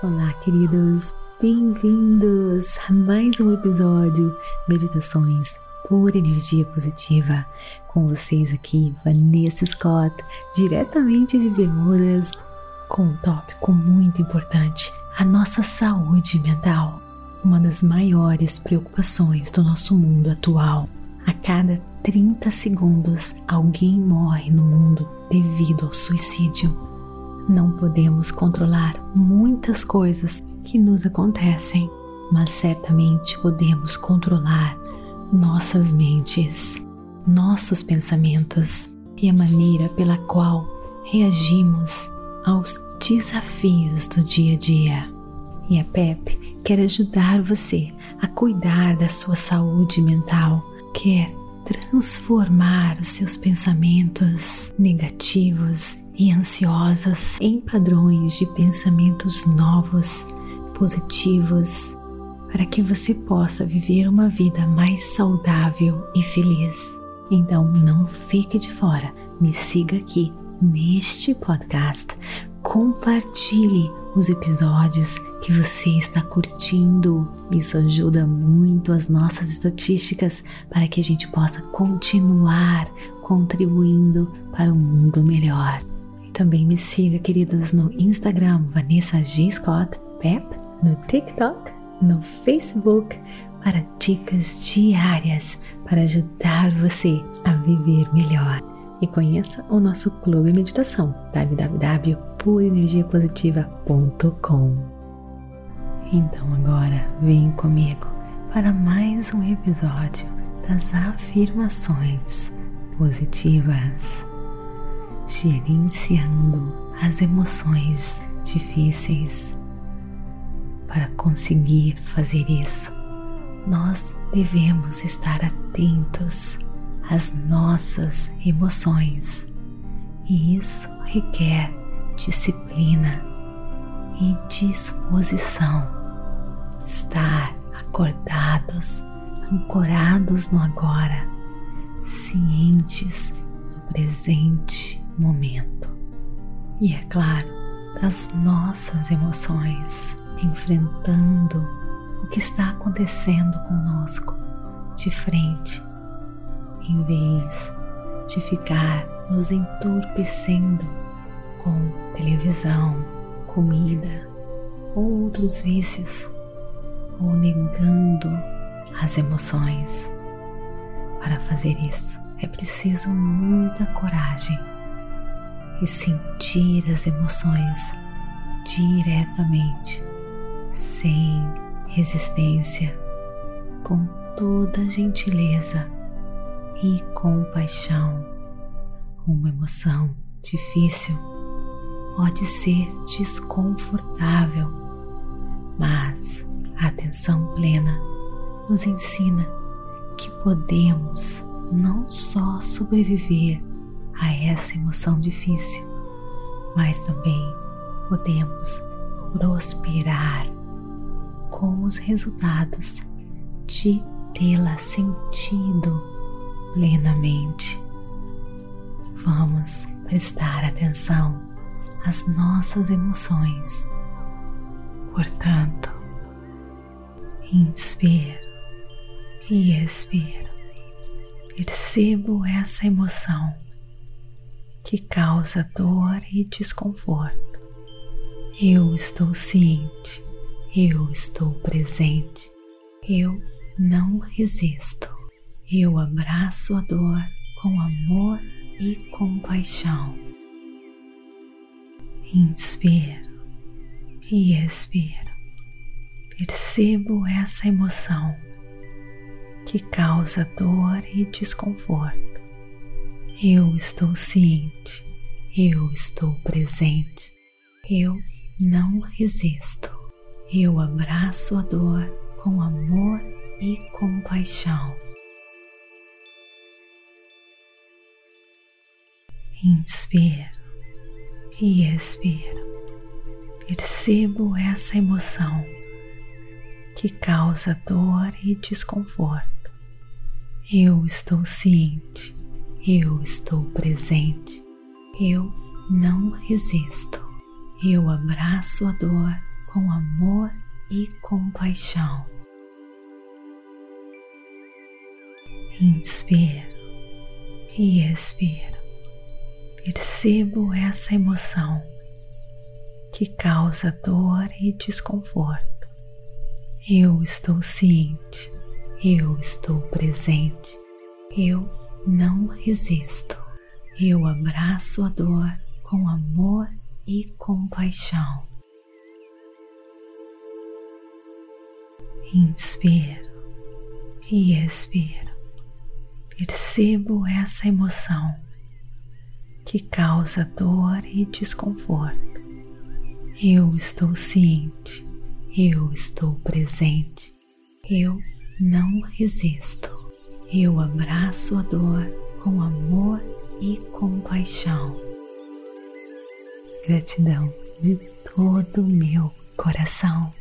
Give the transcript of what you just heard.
Olá, queridos, bem-vindos a mais um episódio Meditações por Energia Positiva. Com vocês aqui, Vanessa Scott, diretamente de Bermudas, com um tópico muito importante: a nossa saúde mental. Uma das maiores preocupações do nosso mundo atual. A cada 30 segundos, alguém morre no mundo devido ao suicídio. Não podemos controlar muitas coisas que nos acontecem, mas certamente podemos controlar nossas mentes, nossos pensamentos e a maneira pela qual reagimos aos desafios do dia a dia. E a PEP quer ajudar você a cuidar da sua saúde mental, quer transformar os seus pensamentos negativos e ansiosas em padrões de pensamentos novos, positivos, para que você possa viver uma vida mais saudável e feliz. Então não fique de fora, me siga aqui neste podcast, compartilhe os episódios que você está curtindo. Isso ajuda muito as nossas estatísticas para que a gente possa continuar contribuindo para um mundo melhor. Também me siga, queridos, no Instagram Vanessa G. Scott Pep, no TikTok, no Facebook, para dicas diárias para ajudar você a viver melhor. E conheça o nosso clube meditação www.purenergiapositiva.com. Então agora vem comigo para mais um episódio das afirmações positivas gerenciando as emoções difíceis. Para conseguir fazer isso, nós devemos estar atentos às nossas emoções e isso requer disciplina e disposição. Estar acordados, ancorados no agora, cientes do presente momento. E é claro, das nossas emoções, enfrentando o que está acontecendo conosco de frente, em vez de ficar nos entorpecendo com televisão, comida ou outros vícios, ou negando as emoções. Para fazer isso é preciso muita coragem e sentir as emoções diretamente, sem resistência, com toda gentileza e compaixão. Uma emoção difícil pode ser desconfortável, mas a atenção plena nos ensina que podemos não só sobreviver a essa emoção difícil, mas também podemos prosperar com os resultados de tê-la sentido plenamente. Vamos prestar atenção às nossas emoções. Portanto, inspiro e expiro. Percebo essa emoção que causa dor e desconforto. Eu estou ciente, eu estou presente, eu não resisto. Eu abraço a dor com amor e compaixão. Inspiro e expiro. Percebo essa emoção que causa dor e desconforto. Eu estou ciente, eu estou presente, eu não resisto. Eu abraço a dor com amor e compaixão. Inspiro e expiro. Percebo essa emoção que causa dor e desconforto. Eu estou ciente eu estou presente. Eu não resisto. Eu abraço a dor com amor e compaixão. Inspiro e expiro. Percebo essa emoção que causa dor e desconforto. Eu estou ciente, eu estou presente, eu não resisto. Eu abraço a dor com amor e compaixão. Inspiro e expiro. Percebo essa emoção que causa dor e desconforto. Eu estou ciente, eu estou presente, eu não resisto. Eu abraço a dor com amor e compaixão. Gratidão de todo o meu coração.